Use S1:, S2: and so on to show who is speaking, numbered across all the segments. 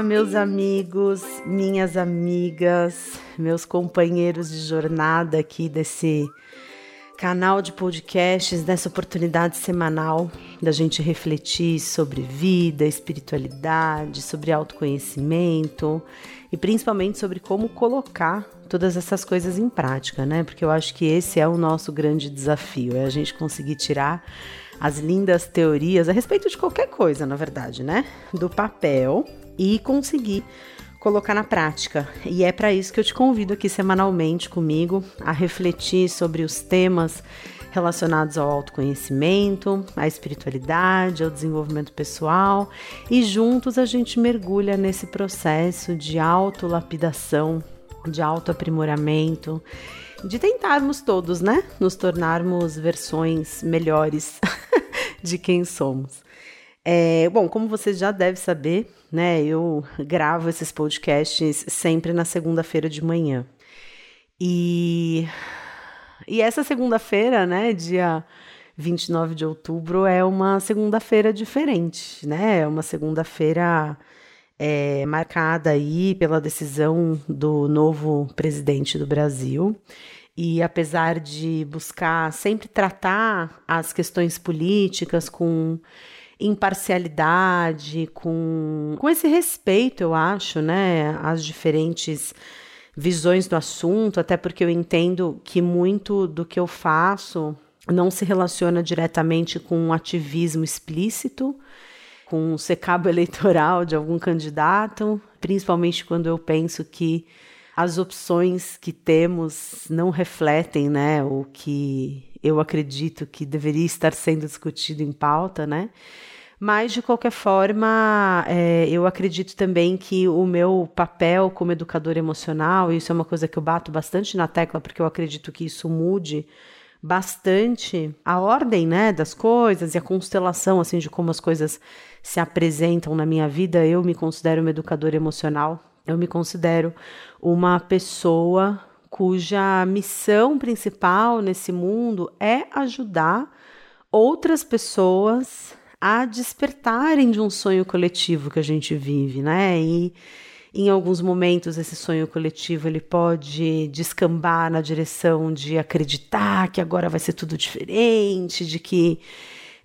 S1: Olá, meus amigos, minhas amigas, meus companheiros de jornada aqui desse canal de podcasts, dessa oportunidade semanal da gente refletir sobre vida, espiritualidade, sobre autoconhecimento e principalmente sobre como colocar todas essas coisas em prática, né? Porque eu acho que esse é o nosso grande desafio, é a gente conseguir tirar as lindas teorias a respeito de qualquer coisa, na verdade, né? Do papel e conseguir colocar na prática. E é para isso que eu te convido aqui semanalmente comigo a refletir sobre os temas relacionados ao autoconhecimento, à espiritualidade, ao desenvolvimento pessoal e juntos a gente mergulha nesse processo de autolapidação, de autoaprimoramento, de tentarmos todos, né, nos tornarmos versões melhores de quem somos. É, bom, como vocês já devem saber, né, eu gravo esses podcasts sempre na segunda-feira de manhã. E, e essa segunda-feira, né, dia 29 de outubro, é uma segunda-feira diferente, né? É uma segunda-feira é, marcada aí pela decisão do novo presidente do Brasil. E apesar de buscar sempre tratar as questões políticas com imparcialidade, com, com esse respeito, eu acho, né, às diferentes visões do assunto, até porque eu entendo que muito do que eu faço não se relaciona diretamente com um ativismo explícito, com um secabo eleitoral de algum candidato, principalmente quando eu penso que as opções que temos não refletem, né, o que eu acredito que deveria estar sendo discutido em pauta, né? Mas, de qualquer forma, é, eu acredito também que o meu papel como educador emocional, isso é uma coisa que eu bato bastante na tecla, porque eu acredito que isso mude bastante a ordem, né, das coisas e a constelação, assim, de como as coisas se apresentam na minha vida. Eu me considero uma educadora emocional, eu me considero uma pessoa cuja missão principal nesse mundo é ajudar outras pessoas a despertarem de um sonho coletivo que a gente vive, né? E em alguns momentos esse sonho coletivo ele pode descambar na direção de acreditar que agora vai ser tudo diferente, de que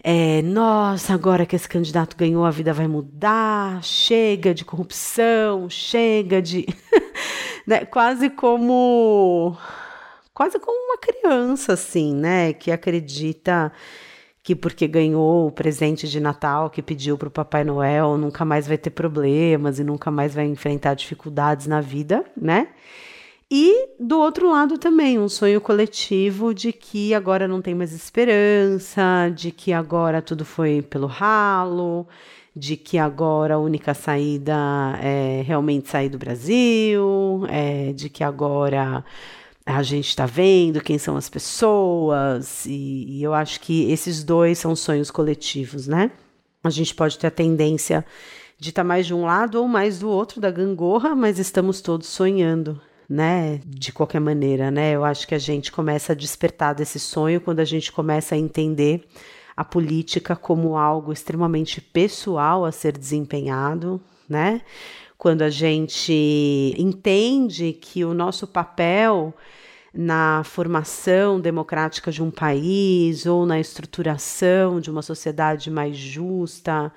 S1: é, nossa, agora que esse candidato ganhou, a vida vai mudar, chega de corrupção, chega de. né, quase como. Quase como uma criança, assim, né? Que acredita que porque ganhou o presente de Natal que pediu para o Papai Noel nunca mais vai ter problemas e nunca mais vai enfrentar dificuldades na vida, né? E do outro lado também, um sonho coletivo de que agora não tem mais esperança, de que agora tudo foi pelo ralo, de que agora a única saída é realmente sair do Brasil, é, de que agora a gente está vendo quem são as pessoas, e, e, eu acho que esses dois são sonhos coletivos, né? A gente pode ter a tendência de estar tá mais de um lado ou mais do outro da gangorra, mas estamos todos sonhando, né? De qualquer maneira, né? Eu acho que a gente começa a despertar desse sonho quando a gente começa a entender a política como algo extremamente pessoal a ser desempenhado, né? Quando a gente entende que o nosso papel na formação democrática de um país ou na estruturação de uma sociedade mais justa,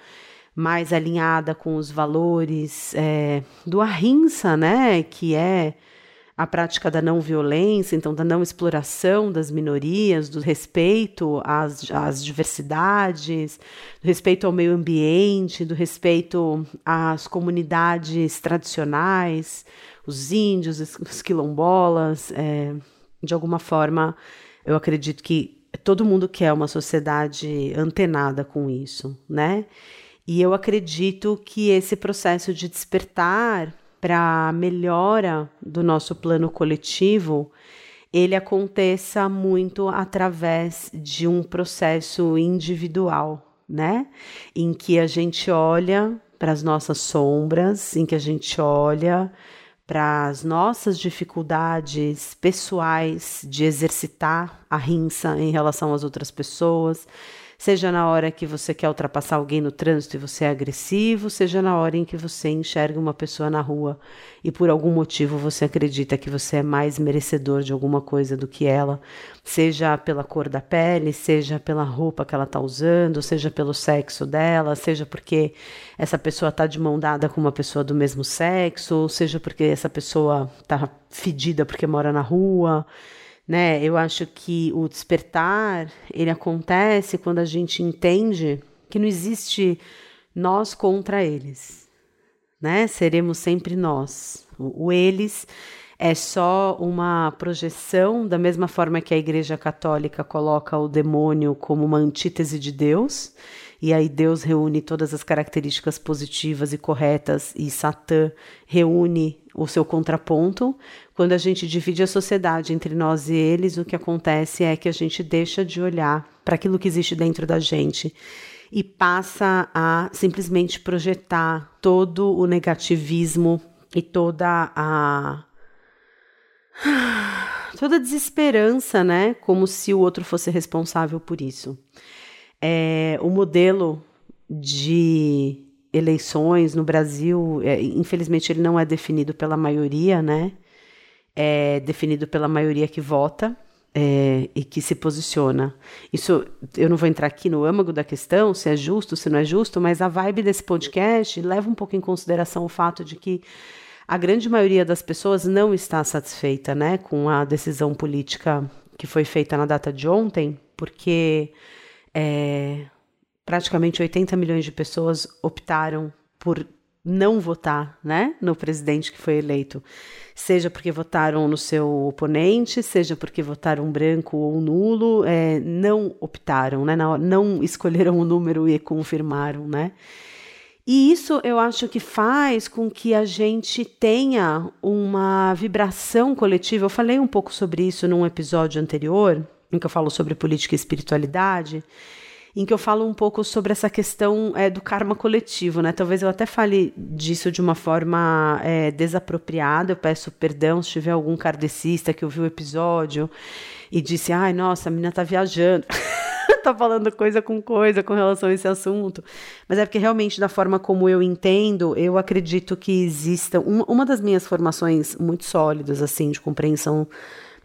S1: mais alinhada com os valores é, do Ahimsa, né, que é a prática da não violência, então da não exploração das minorias, do respeito às, às diversidades, do respeito ao meio ambiente, do respeito às comunidades tradicionais, os índios, os quilombolas, é, de alguma forma, eu acredito que todo mundo quer uma sociedade antenada com isso, né? E eu acredito que esse processo de despertar para melhora do nosso plano coletivo, ele aconteça muito através de um processo individual, né? Em que a gente olha para as nossas sombras, em que a gente olha para as nossas dificuldades pessoais de exercitar a rinça em relação às outras pessoas seja na hora que você quer ultrapassar alguém no trânsito e você é agressivo, seja na hora em que você enxerga uma pessoa na rua e por algum motivo você acredita que você é mais merecedor de alguma coisa do que ela, seja pela cor da pele, seja pela roupa que ela está usando, seja pelo sexo dela, seja porque essa pessoa está de mão dada com uma pessoa do mesmo sexo, ou seja porque essa pessoa está fedida porque mora na rua né? Eu acho que o despertar, ele acontece quando a gente entende que não existe nós contra eles, né? Seremos sempre nós. O, o eles é só uma projeção, da mesma forma que a Igreja Católica coloca o demônio como uma antítese de Deus, e aí Deus reúne todas as características positivas e corretas, e Satã reúne o seu contraponto. Quando a gente divide a sociedade entre nós e eles, o que acontece é que a gente deixa de olhar para aquilo que existe dentro da gente e passa a simplesmente projetar todo o negativismo e toda a toda a desesperança, né? Como se o outro fosse responsável por isso. É, o modelo de eleições no Brasil, é, infelizmente, ele não é definido pela maioria, né? É definido pela maioria que vota é, e que se posiciona. Isso, eu não vou entrar aqui no âmago da questão, se é justo, se não é justo, mas a vibe desse podcast leva um pouco em consideração o fato de que a grande maioria das pessoas não está satisfeita, né, com a decisão política que foi feita na data de ontem, porque é, praticamente 80 milhões de pessoas optaram por não votar né, no presidente que foi eleito, seja porque votaram no seu oponente, seja porque votaram branco ou nulo, é, não optaram, né, não, não escolheram o número e confirmaram, né? E isso eu acho que faz com que a gente tenha uma vibração coletiva. Eu falei um pouco sobre isso num episódio anterior, em que eu falo sobre política e espiritualidade em que eu falo um pouco sobre essa questão é, do karma coletivo, né? Talvez eu até fale disso de uma forma é, desapropriada. Eu peço perdão se tiver algum kardecista que ouviu o episódio e disse: ai, nossa, a menina tá viajando. tá falando coisa com coisa com relação a esse assunto. Mas é porque realmente, da forma como eu entendo, eu acredito que exista. Uma, uma das minhas formações muito sólidas, assim, de compreensão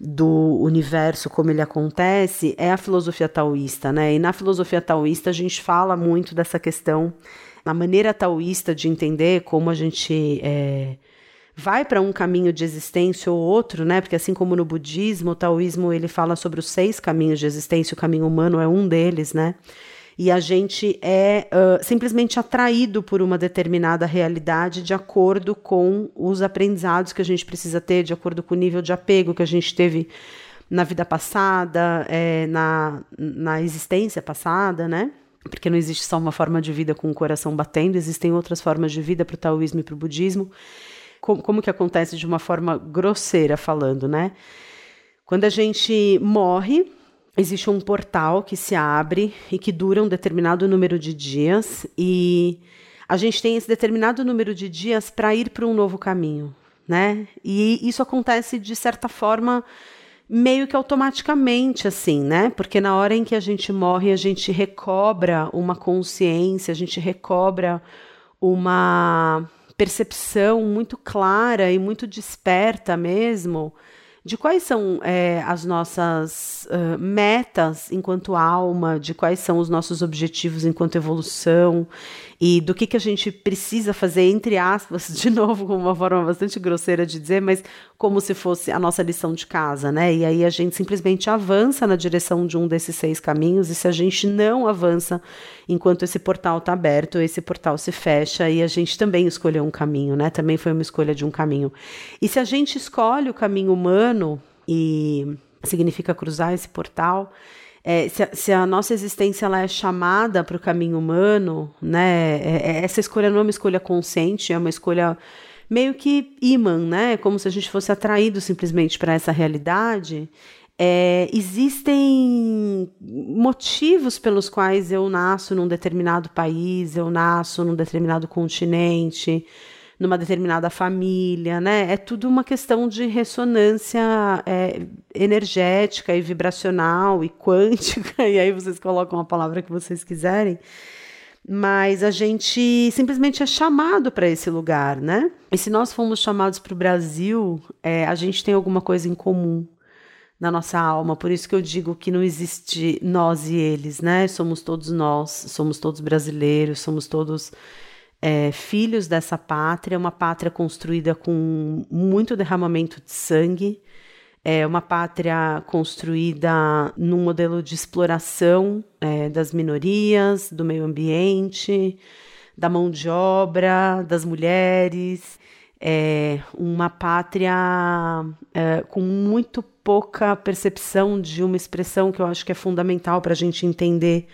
S1: do universo como ele acontece é a filosofia taoísta, né? E na filosofia taoísta a gente fala muito dessa questão, a maneira taoísta de entender como a gente é, vai para um caminho de existência ou outro, né? Porque assim como no budismo, o taoísmo ele fala sobre os seis caminhos de existência, o caminho humano é um deles, né? E a gente é uh, simplesmente atraído por uma determinada realidade de acordo com os aprendizados que a gente precisa ter, de acordo com o nível de apego que a gente teve na vida passada, é, na, na existência passada, né? Porque não existe só uma forma de vida com o coração batendo, existem outras formas de vida para o taoísmo e para o budismo. Como, como que acontece de uma forma grosseira falando, né? Quando a gente morre, existe um portal que se abre e que dura um determinado número de dias e a gente tem esse determinado número de dias para ir para um novo caminho, né? E isso acontece de certa forma meio que automaticamente assim, né? Porque na hora em que a gente morre, a gente recobra uma consciência, a gente recobra uma percepção muito clara e muito desperta mesmo de quais são é, as nossas uh, metas enquanto alma, de quais são os nossos objetivos enquanto evolução e do que, que a gente precisa fazer, entre aspas, de novo, com uma forma bastante grosseira de dizer, mas como se fosse a nossa lição de casa, né? E aí a gente simplesmente avança na direção de um desses seis caminhos, e se a gente não avança enquanto esse portal está aberto, esse portal se fecha e a gente também escolheu um caminho, né? Também foi uma escolha de um caminho. E se a gente escolhe o caminho humano e significa cruzar esse portal, é, se, a, se, a, nossa existência ela é chamada para o caminho humano, né? É, é, essa escolha não é uma escolha consciente, é uma escolha meio que imã, né? Como se a gente fosse atraído simplesmente para essa realidade. É, existem motivos pelos quais eu nasço num determinado país, eu nasço num determinado continente, numa determinada família, né? É tudo uma questão de ressonância é, energética e vibracional e quântica, e aí vocês colocam a palavra que vocês quiserem. Mas a gente simplesmente é chamado para esse lugar, né? E se nós fomos chamados para o Brasil, é, a gente tem alguma coisa em comum na nossa alma. Por isso que eu digo que não existe nós e eles, né? Somos todos nós, somos todos brasileiros, somos todos é, filhos dessa pátria, uma pátria construída com muito derramamento de sangue, é uma pátria construída num modelo de exploração é, das minorias, do meio ambiente, da mão de obra, das mulheres. É uma pátria é, com muito pouca percepção de uma expressão que eu acho que é fundamental para a gente entender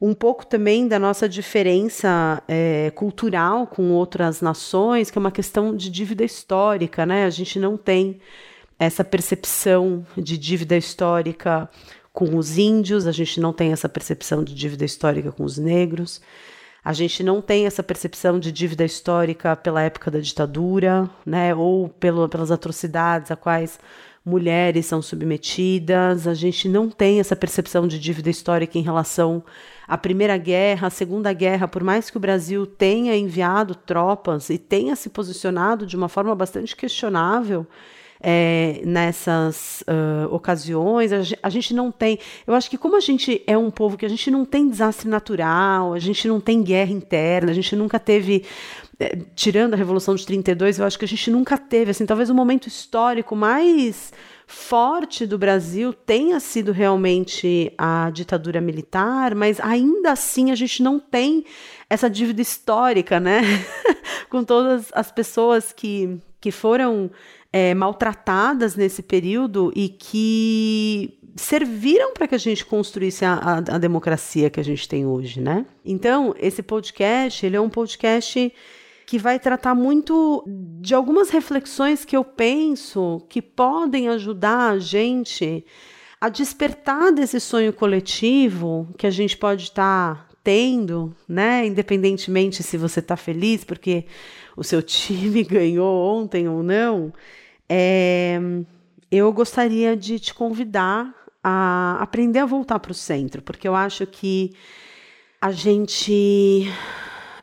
S1: um pouco também da nossa diferença é, cultural com outras nações, que é uma questão de dívida histórica, né? A gente não tem essa percepção de dívida histórica com os índios, a gente não tem essa percepção de dívida histórica com os negros, a gente não tem essa percepção de dívida histórica pela época da ditadura, né, ou pelo, pelas atrocidades a quais mulheres são submetidas, a gente não tem essa percepção de dívida histórica em relação à Primeira Guerra, à Segunda Guerra, por mais que o Brasil tenha enviado tropas e tenha se posicionado de uma forma bastante questionável é, nessas uh, ocasiões. A gente, a gente não tem. Eu acho que, como a gente é um povo que a gente não tem desastre natural, a gente não tem guerra interna, a gente nunca teve. É, tirando a Revolução de 32, eu acho que a gente nunca teve, assim, talvez o momento histórico mais forte do Brasil tenha sido realmente a ditadura militar, mas ainda assim a gente não tem essa dívida histórica, né? Com todas as pessoas que, que foram é, maltratadas nesse período e que serviram para que a gente construísse a, a, a, democracia que a gente tem hoje, né? Então, esse podcast, ele é um podcast que vai tratar muito de algumas reflexões que eu penso que podem ajudar a gente a despertar desse sonho coletivo que a gente pode estar tá tendo, né? Independentemente se você está feliz porque o seu time ganhou ontem ou não, é, eu gostaria de te convidar a aprender a voltar para o centro, porque eu acho que a gente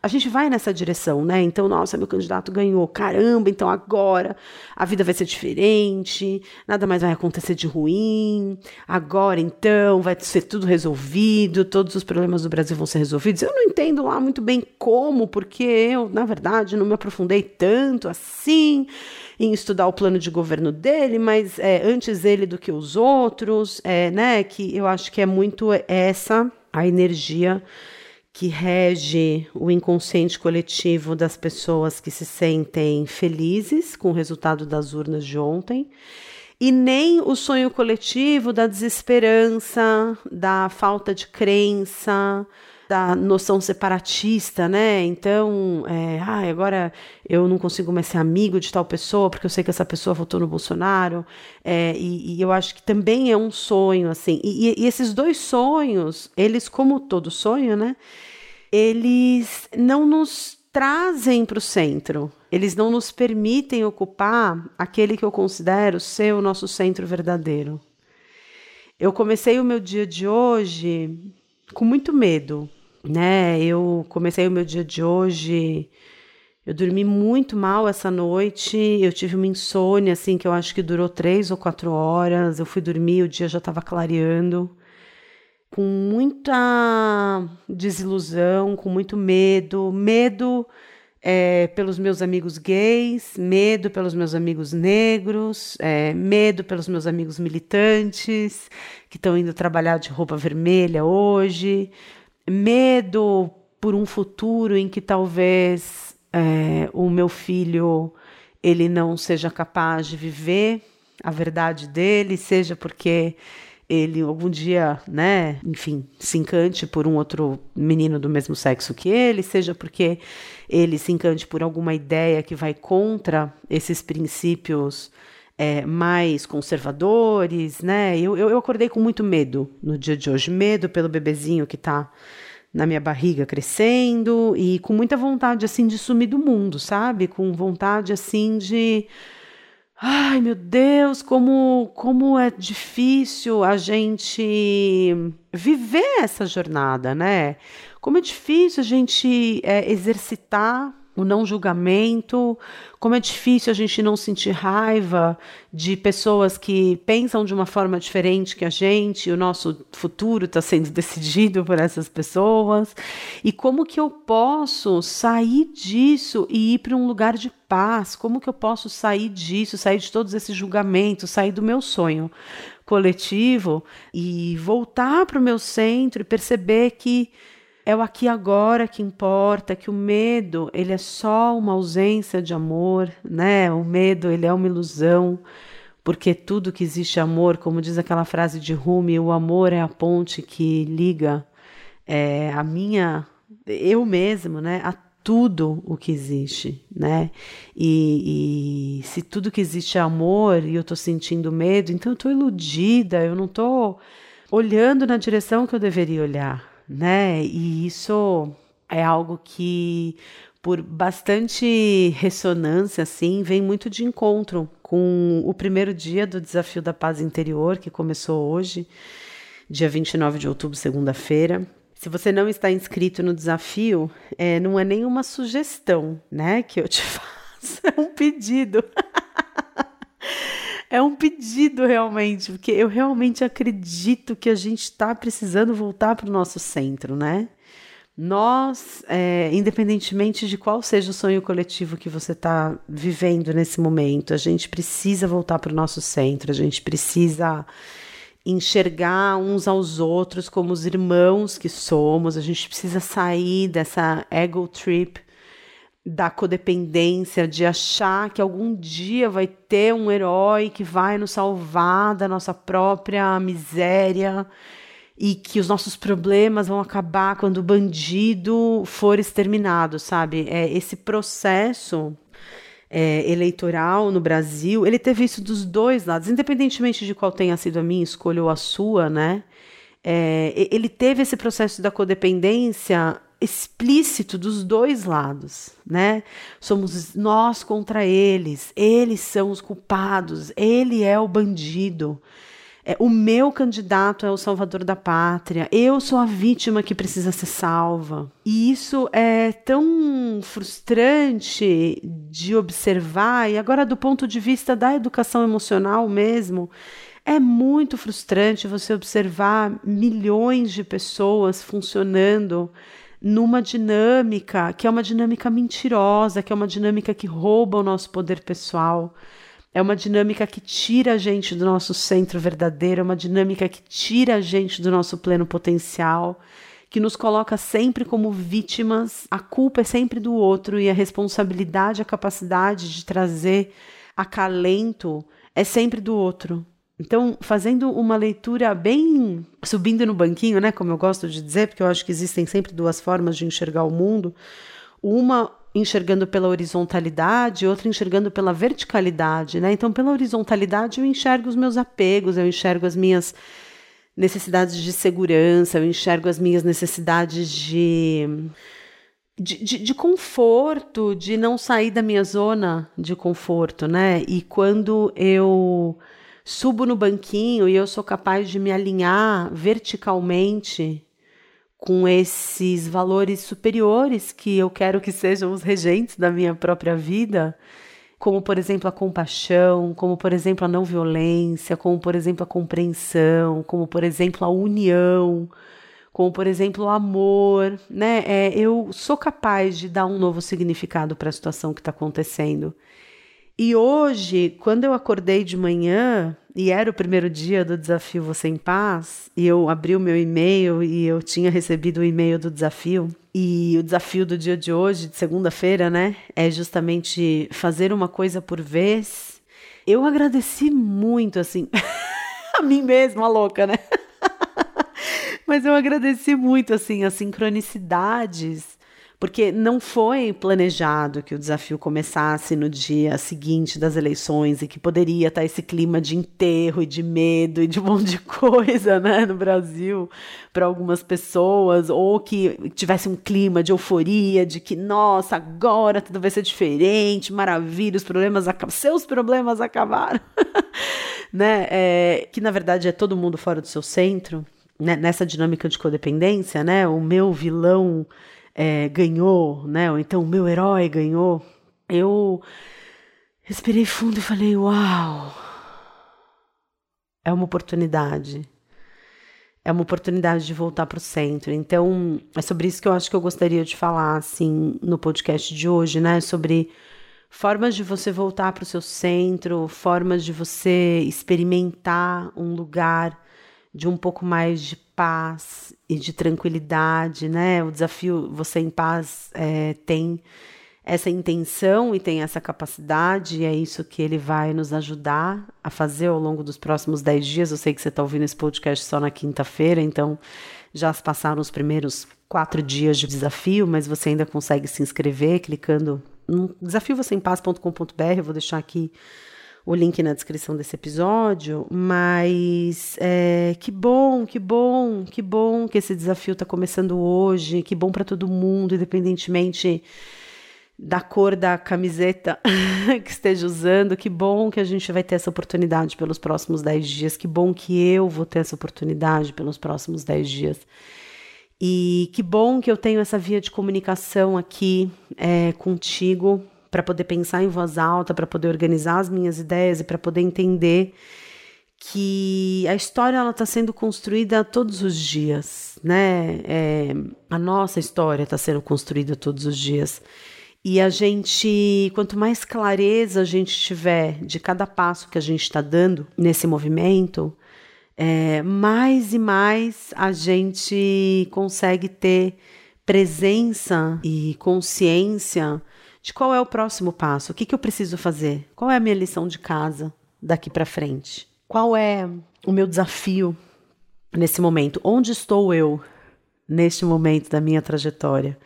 S1: a gente vai nessa direção, né? Então, nossa, meu candidato ganhou, caramba, então agora a vida vai ser diferente, nada mais vai acontecer de ruim, agora então vai ser tudo resolvido, todos os problemas do Brasil vão ser resolvidos. Eu não entendo lá muito bem como, porque eu, na verdade, não me aprofundei tanto assim em estudar o plano de governo dele, mas é, antes ele do que os outros, é, né? Que eu acho que é muito essa a energia que rege o inconsciente coletivo das pessoas que se sentem felizes com o resultado das urnas de ontem, e nem o sonho coletivo da desesperança, da falta de crença, da noção separatista, né? Então, é, ah, agora eu não consigo mais ser amigo de tal pessoa porque eu sei que essa pessoa votou no Bolsonaro. É, e, e, eu acho que também é um sonho, assim. E, e esses dois sonhos, eles, como todo sonho, né? Eles não nos trazem para o centro. Eles não nos permitem ocupar aquele que eu considero ser o nosso centro verdadeiro. Eu comecei o meu dia de hoje com muito medo, né? Eu comecei o meu dia de hoje, eu dormi muito mal essa noite, eu tive uma insônia, assim, que eu acho que durou três ou quatro horas. Eu fui dormir, o dia já estava clareando, com muita desilusão, com muito medo, medo é, pelos meus amigos gays, medo pelos meus amigos negros, é, medo pelos meus amigos militantes que estão indo trabalhar de roupa vermelha hoje, medo por um futuro em que talvez é, o meu filho ele não seja capaz de viver a verdade dele, seja porque ele algum dia, né, enfim, se encante por um outro menino do mesmo sexo que ele, seja porque ele se encante por alguma ideia que vai contra esses princípios é, mais conservadores, né? Eu, eu, eu acordei com muito medo no dia de hoje, medo pelo bebezinho que está na minha barriga crescendo e com muita vontade assim de sumir do mundo, sabe? Com vontade assim de Ai, meu Deus, como, como é difícil a gente viver essa jornada, né? Como é difícil a gente é, exercitar o não julgamento, como é difícil a gente não sentir raiva de pessoas que pensam de uma forma diferente que a gente, o nosso futuro está sendo decidido por essas pessoas, e como que eu posso sair disso e ir para um lugar de paz, como que eu posso sair disso, sair de todos esses julgamentos, sair do meu sonho coletivo e voltar para o meu centro e perceber que é o aqui agora que importa, que o medo, ele é só uma ausência de amor, né? O medo, ele é uma ilusão, porque tudo que existe é amor, como diz aquela frase de Rumi, o amor é a ponte que liga é, a minha, eu mesmo, né? A tudo o que existe, né? E, e, se tudo que existe é amor e eu tô sentindo medo, então eu tô iludida, eu não tô olhando na direção que eu deveria olhar, né? E isso é algo que, por bastante ressonância, assim, vem muito de encontro com o primeiro dia do Desafio da Paz Interior, que começou hoje, dia 29 de outubro, segunda-feira. Se você não está inscrito no desafio, é, não é nenhuma sugestão, né, que eu te faço, é um pedido. é um pedido realmente, porque eu realmente acredito que a gente está precisando voltar para o nosso centro, né? Nós, é, independentemente de qual seja o sonho coletivo que você está vivendo nesse momento, a gente precisa voltar para o nosso centro, a gente precisa enxergar uns aos outros como os irmãos que somos, a gente precisa sair dessa ego trip da codependência, de achar que algum dia vai ter um herói que vai nos salvar da nossa própria miséria e que os nossos problemas vão acabar quando o bandido for exterminado, sabe? É, esse processo é, eleitoral no Brasil, ele teve isso dos dois lados, independentemente de qual tenha sido a minha escolha ou a sua, né? É, ele teve esse processo da codependência explícito dos dois lados, né? Somos nós contra eles, eles são os culpados, ele é o bandido. É, o meu candidato é o salvador da pátria, eu sou a vítima que precisa ser salva. E isso é tão frustrante de observar, e agora, do ponto de vista da educação emocional mesmo, é muito frustrante você observar milhões de pessoas funcionando numa dinâmica que é uma dinâmica mentirosa, que é uma dinâmica que rouba o nosso poder pessoal. É uma dinâmica que tira a gente do nosso centro verdadeiro, é uma dinâmica que tira a gente do nosso pleno potencial, que nos coloca sempre como vítimas. A culpa é sempre do outro e a responsabilidade, a capacidade de trazer acalento é sempre do outro. Então, fazendo uma leitura bem subindo no banquinho, né, como eu gosto de dizer, porque eu acho que existem sempre duas formas de enxergar o mundo. Uma enxergando pela horizontalidade, outra enxergando pela verticalidade, né? Então, pela horizontalidade eu enxergo os meus apegos, eu enxergo as minhas necessidades de segurança, eu enxergo as minhas necessidades de de, de, de, conforto, de não sair da minha zona de conforto, né? E quando eu subo no banquinho e eu sou capaz de me alinhar verticalmente com esses valores superiores que eu quero que sejam os regentes da minha própria vida, como por exemplo a compaixão, como por exemplo a não violência, como por exemplo a compreensão, como por exemplo a união, como por exemplo o amor, né? É, eu sou capaz de dar um novo significado para a situação que está acontecendo. E hoje, quando eu acordei de manhã, e era o primeiro dia do desafio Você em Paz, e eu abri o meu e-mail e eu tinha recebido o e-mail do desafio. E o desafio do dia de hoje, de segunda-feira, né, é justamente fazer uma coisa por vez. Eu agradeci muito, assim, a mim mesma, louca, né? Mas eu agradeci muito, assim, as sincronicidades porque não foi planejado que o desafio começasse no dia seguinte das eleições e que poderia estar esse clima de enterro e de medo e de um monte de coisa, né, no Brasil para algumas pessoas, ou que tivesse um clima de euforia, de que nossa, agora tudo vai ser diferente, maravilha, os problemas seus problemas acabaram, né? É, que na verdade é todo mundo fora do seu centro, né? nessa dinâmica de codependência, né? O meu vilão é, ganhou, né? Ou então o meu herói ganhou. Eu respirei fundo e falei: Uau! É uma oportunidade. É uma oportunidade de voltar para o centro. Então, é sobre isso que eu acho que eu gostaria de falar, assim, no podcast de hoje, né? Sobre formas de você voltar para o seu centro, formas de você experimentar um lugar de um pouco mais de paz e de tranquilidade, né? O desafio Você em Paz é, tem essa intenção e tem essa capacidade, e é isso que ele vai nos ajudar a fazer ao longo dos próximos dez dias. Eu sei que você está ouvindo esse podcast só na quinta-feira, então já se passaram os primeiros quatro dias de desafio, mas você ainda consegue se inscrever clicando no desafiovocêempaz.com.br. Eu vou deixar aqui o link na descrição desse episódio, mas é, que bom, que bom, que bom que esse desafio está começando hoje, que bom para todo mundo, independentemente da cor da camiseta que esteja usando, que bom que a gente vai ter essa oportunidade pelos próximos 10 dias, que bom que eu vou ter essa oportunidade pelos próximos 10 dias. E que bom que eu tenho essa via de comunicação aqui é, contigo para poder pensar em voz alta, para poder organizar as minhas ideias e para poder entender que a história ela está sendo construída todos os dias, né? É, a nossa história está sendo construída todos os dias. E a gente, quanto mais clareza a gente tiver de cada passo que a gente está dando nesse movimento, é, mais e mais a gente consegue ter presença e consciência de qual é o próximo passo, o que, que eu preciso fazer, qual é a minha lição de casa daqui para frente, qual é o meu desafio nesse momento, onde estou eu neste momento da minha trajetória.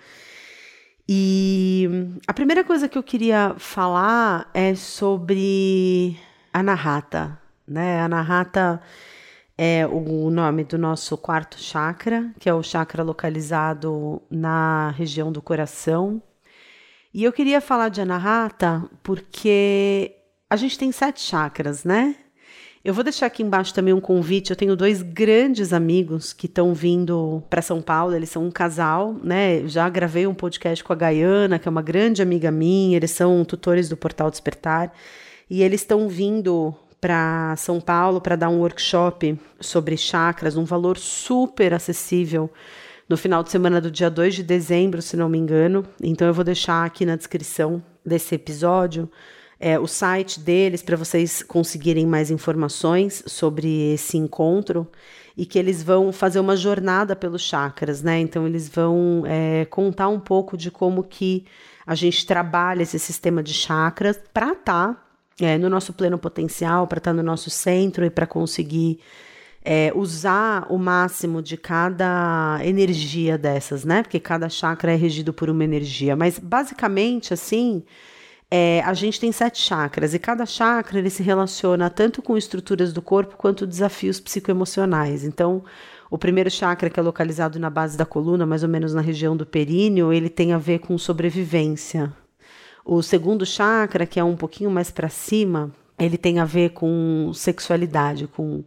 S1: E a primeira coisa que eu queria falar é sobre a Narrata, né? A Narrata é o nome do nosso quarto chakra, que é o chakra localizado na região do coração, e eu queria falar de Anahata porque a gente tem sete chakras, né? Eu vou deixar aqui embaixo também um convite. Eu tenho dois grandes amigos que estão vindo para São Paulo. Eles são um casal, né? Já gravei um podcast com a Gaiana, que é uma grande amiga minha. Eles são tutores do Portal Despertar e eles estão vindo para São Paulo para dar um workshop sobre chakras, um valor super acessível no final de semana do dia 2 de dezembro, se não me engano. Então eu vou deixar aqui na descrição desse episódio é, o site deles para vocês conseguirem mais informações sobre esse encontro e que eles vão fazer uma jornada pelos chakras, né? Então eles vão é, contar um pouco de como que a gente trabalha esse sistema de chakras para estar tá, é, no nosso pleno potencial, para estar tá no nosso centro e para conseguir é, usar o máximo de cada energia dessas, né? Porque cada chakra é regido por uma energia. Mas basicamente, assim, é, a gente tem sete chakras e cada chakra ele se relaciona tanto com estruturas do corpo quanto desafios psicoemocionais. Então, o primeiro chakra, que é localizado na base da coluna, mais ou menos na região do períneo, ele tem a ver com sobrevivência. O segundo chakra, que é um pouquinho mais para cima, ele tem a ver com sexualidade, com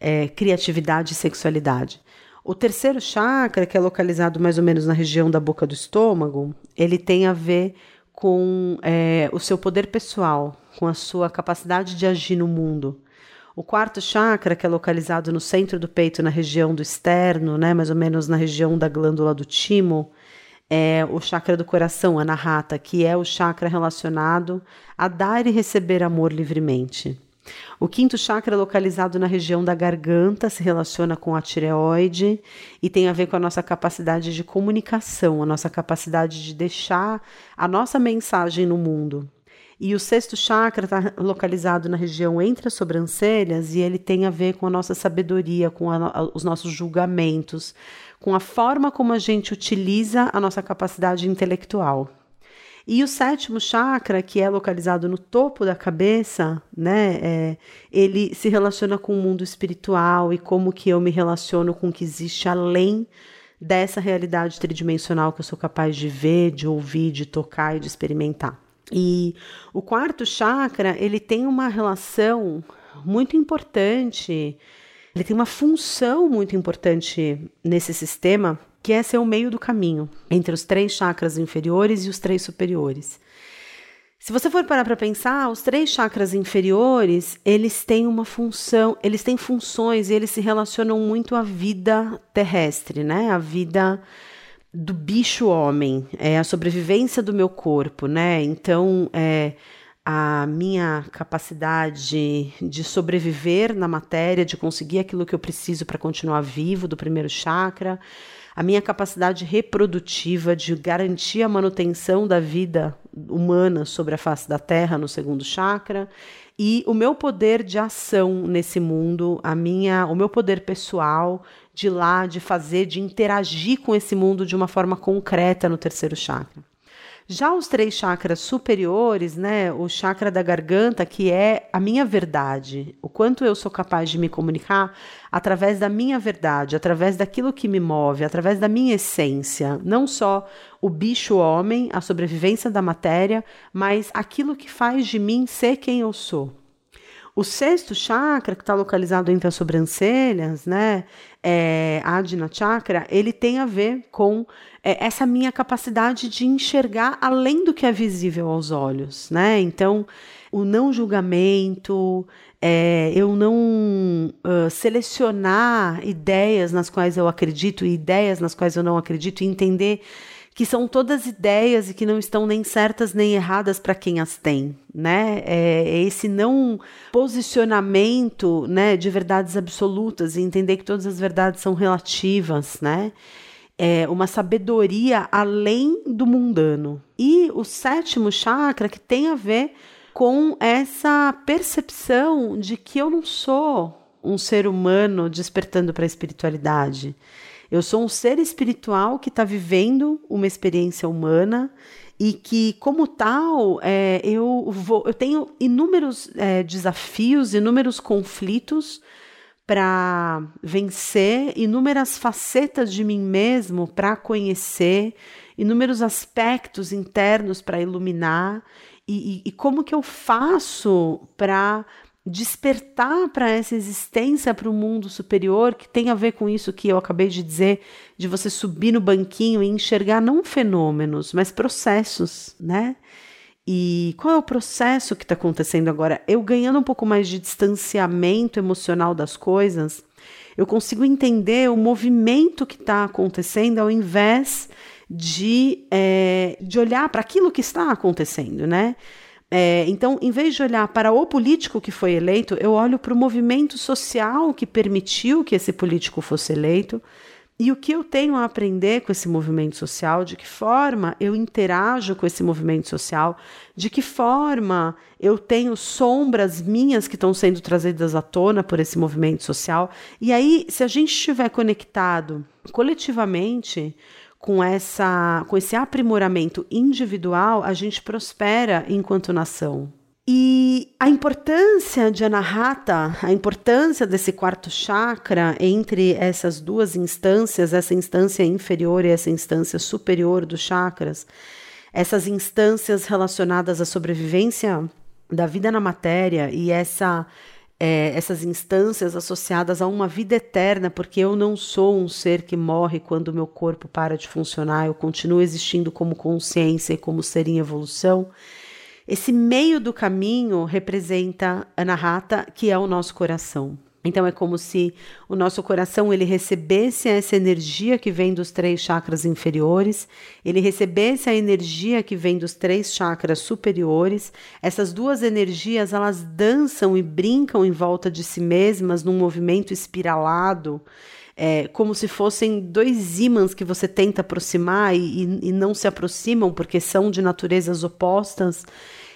S1: é, criatividade e sexualidade. O terceiro chakra, que é localizado mais ou menos na região da boca do estômago, ele tem a ver com é, o seu poder pessoal, com a sua capacidade de agir no mundo. O quarto chakra, que é localizado no centro do peito, na região do externo, né, mais ou menos na região da glândula do timo, é o chakra do coração, Anahata, que é o chakra relacionado a dar e receber amor livremente. O quinto chakra, localizado na região da garganta, se relaciona com a tireoide e tem a ver com a nossa capacidade de comunicação, a nossa capacidade de deixar a nossa mensagem no mundo. E o sexto chakra está localizado na região entre as sobrancelhas e ele tem a ver com a nossa sabedoria, com a, os nossos julgamentos, com a forma como a gente utiliza a nossa capacidade intelectual. E o sétimo chakra, que é localizado no topo da cabeça, né, é, ele se relaciona com o mundo espiritual e como que eu me relaciono com o que existe além dessa realidade tridimensional que eu sou capaz de ver, de ouvir, de tocar e de experimentar. E o quarto chakra, ele tem uma relação muito importante, ele tem uma função muito importante nesse sistema que é ser o meio do caminho entre os três chakras inferiores e os três superiores. Se você for parar para pensar, os três chakras inferiores, eles têm uma função, eles têm funções e eles se relacionam muito à vida terrestre, né? A vida do bicho homem, é a sobrevivência do meu corpo, né? Então, é a minha capacidade de sobreviver na matéria, de conseguir aquilo que eu preciso para continuar vivo do primeiro chakra, a minha capacidade reprodutiva de garantir a manutenção da vida humana sobre a face da Terra no segundo chakra e o meu poder de ação nesse mundo, a minha, o meu poder pessoal de lá, de fazer, de interagir com esse mundo de uma forma concreta no terceiro chakra. Já os três chakras superiores, né, o chakra da garganta, que é a minha verdade, o quanto eu sou capaz de me comunicar através da minha verdade, através daquilo que me move, através da minha essência, não só o bicho homem, a sobrevivência da matéria, mas aquilo que faz de mim ser quem eu sou. O sexto chakra, que está localizado entre as sobrancelhas, né, é, Adina Chakra, ele tem a ver com é, essa minha capacidade de enxergar além do que é visível aos olhos, né? Então, o não julgamento, é, eu não uh, selecionar ideias nas quais eu acredito e ideias nas quais eu não acredito e entender que são todas ideias e que não estão nem certas nem erradas para quem as tem, né? É, é esse não posicionamento, né, de verdades absolutas e entender que todas as verdades são relativas, né? É uma sabedoria além do mundano. E o sétimo chakra que tem a ver com essa percepção de que eu não sou um ser humano despertando para a espiritualidade. Eu sou um ser espiritual que está vivendo uma experiência humana e que, como tal, é, eu, vou, eu tenho inúmeros é, desafios, inúmeros conflitos para vencer, inúmeras facetas de mim mesmo para conhecer, inúmeros aspectos internos para iluminar. E, e, e como que eu faço para despertar para essa existência, para o mundo superior, que tem a ver com isso que eu acabei de dizer, de você subir no banquinho e enxergar não fenômenos, mas processos, né? E qual é o processo que está acontecendo agora? Eu ganhando um pouco mais de distanciamento emocional das coisas, eu consigo entender o movimento que está acontecendo ao invés de, é, de olhar para aquilo que está acontecendo, né? É, então, em vez de olhar para o político que foi eleito, eu olho para o movimento social que permitiu que esse político fosse eleito e o que eu tenho a aprender com esse movimento social, de que forma eu interajo com esse movimento social, de que forma eu tenho sombras minhas que estão sendo trazidas à tona por esse movimento social. E aí, se a gente estiver conectado coletivamente, com essa com esse aprimoramento individual, a gente prospera enquanto nação. E a importância de Anahata, a importância desse quarto chakra entre essas duas instâncias, essa instância inferior e essa instância superior dos chakras, essas instâncias relacionadas à sobrevivência da vida na matéria e essa é, essas instâncias associadas a uma vida eterna, porque eu não sou um ser que morre quando meu corpo para de funcionar, eu continuo existindo como consciência e como ser em evolução. Esse meio do caminho representa Anahata, que é o nosso coração. Então é como se o nosso coração ele recebesse essa energia que vem dos três chakras inferiores, ele recebesse a energia que vem dos três chakras superiores. Essas duas energias elas dançam e brincam em volta de si mesmas num movimento espiralado. É, como se fossem dois ímãs que você tenta aproximar e, e, e não se aproximam porque são de naturezas opostas.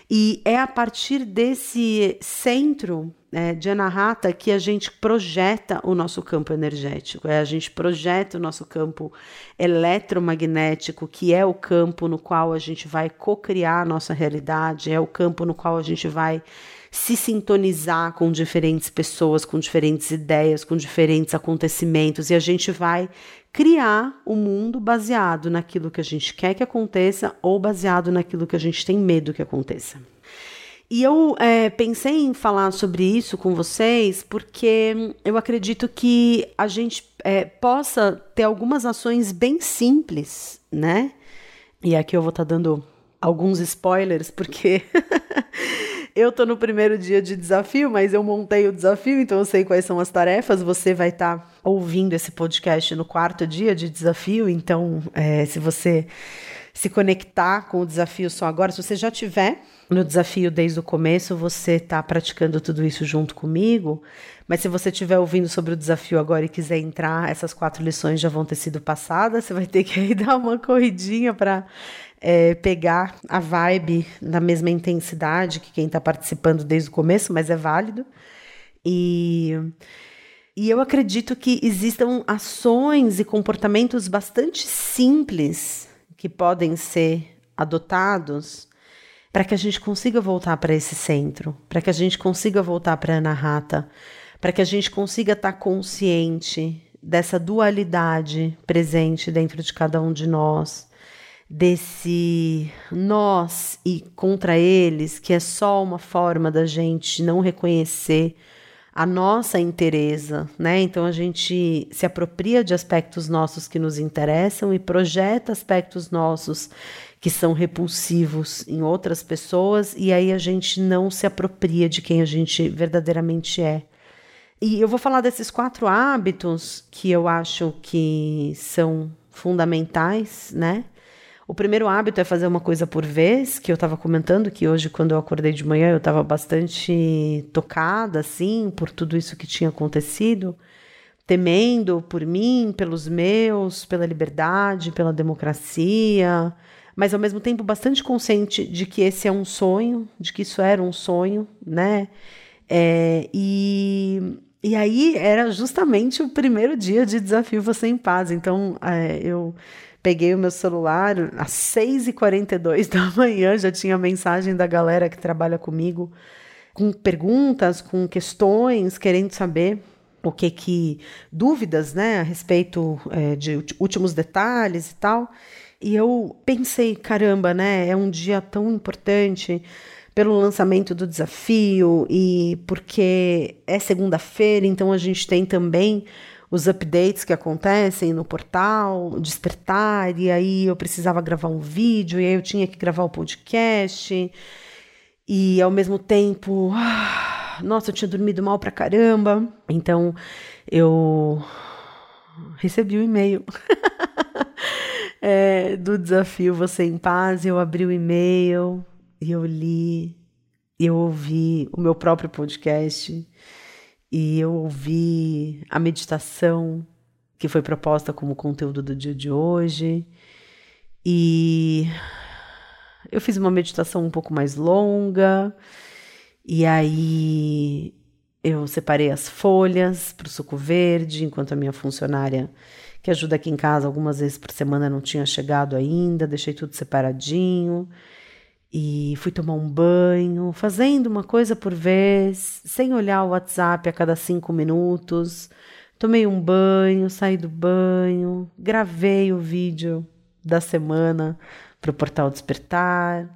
S1: E é a partir desse centro é, de Anahata que a gente projeta o nosso campo energético, é a gente projeta o nosso campo eletromagnético, que é o campo no qual a gente vai co-criar a nossa realidade, é o campo no qual a gente vai se sintonizar com diferentes pessoas, com diferentes ideias, com diferentes acontecimentos, e a gente vai criar o um mundo baseado naquilo que a gente quer que aconteça ou baseado naquilo que a gente tem medo que aconteça. E eu é, pensei em falar sobre isso com vocês porque eu acredito que a gente é, possa ter algumas ações bem simples, né? E aqui eu vou estar tá dando alguns spoilers, porque eu tô no primeiro dia de desafio, mas eu montei o desafio, então eu sei quais são as tarefas. Você vai estar tá ouvindo esse podcast no quarto dia de desafio, então é, se você se conectar com o desafio só agora, se você já tiver no desafio desde o começo, você está praticando tudo isso junto comigo. Mas se você estiver ouvindo sobre o desafio agora e quiser entrar, essas quatro lições já vão ter sido passadas. Você vai ter que aí dar uma corridinha para é, pegar a vibe na mesma intensidade que quem está participando desde o começo, mas é válido. E, e eu acredito que existam ações e comportamentos bastante simples que podem ser adotados para que a gente consiga voltar para esse centro, para que a gente consiga voltar para a Anahata, para que a gente consiga estar tá consciente dessa dualidade presente dentro de cada um de nós, desse nós e contra eles, que é só uma forma da gente não reconhecer a nossa interesa, né? Então a gente se apropria de aspectos nossos que nos interessam e projeta aspectos nossos que são repulsivos em outras pessoas e aí a gente não se apropria de quem a gente verdadeiramente é. E eu vou falar desses quatro hábitos que eu acho que são fundamentais, né? O primeiro hábito é fazer uma coisa por vez, que eu estava comentando que hoje, quando eu acordei de manhã, eu estava bastante tocada, assim, por tudo isso que tinha acontecido, temendo por mim, pelos meus, pela liberdade, pela democracia, mas ao mesmo tempo bastante consciente de que esse é um sonho, de que isso era um sonho, né? É, e, e aí era justamente o primeiro dia de desafio Você em Paz. Então é, eu peguei o meu celular às 6h42 da manhã, já tinha mensagem da galera que trabalha comigo, com perguntas, com questões, querendo saber o que que dúvidas, né, a respeito é, de últimos detalhes e tal. E eu pensei, caramba, né? É um dia tão importante pelo lançamento do desafio e porque é segunda-feira, então a gente tem também os updates que acontecem no portal, despertar, e aí eu precisava gravar um vídeo, e aí eu tinha que gravar o podcast, e ao mesmo tempo, ah, nossa, eu tinha dormido mal pra caramba, então eu recebi o um e-mail. é, do desafio Você em Paz, eu abri o e-mail e eu li, eu ouvi o meu próprio podcast e eu ouvi a meditação que foi proposta como conteúdo do dia de hoje. E eu fiz uma meditação um pouco mais longa, e aí eu separei as folhas para o suco verde, enquanto a minha funcionária que ajuda aqui em casa algumas vezes por semana não tinha chegado ainda, deixei tudo separadinho. E fui tomar um banho, fazendo uma coisa por vez, sem olhar o WhatsApp a cada cinco minutos. Tomei um banho, saí do banho, gravei o vídeo da semana para o portal Despertar,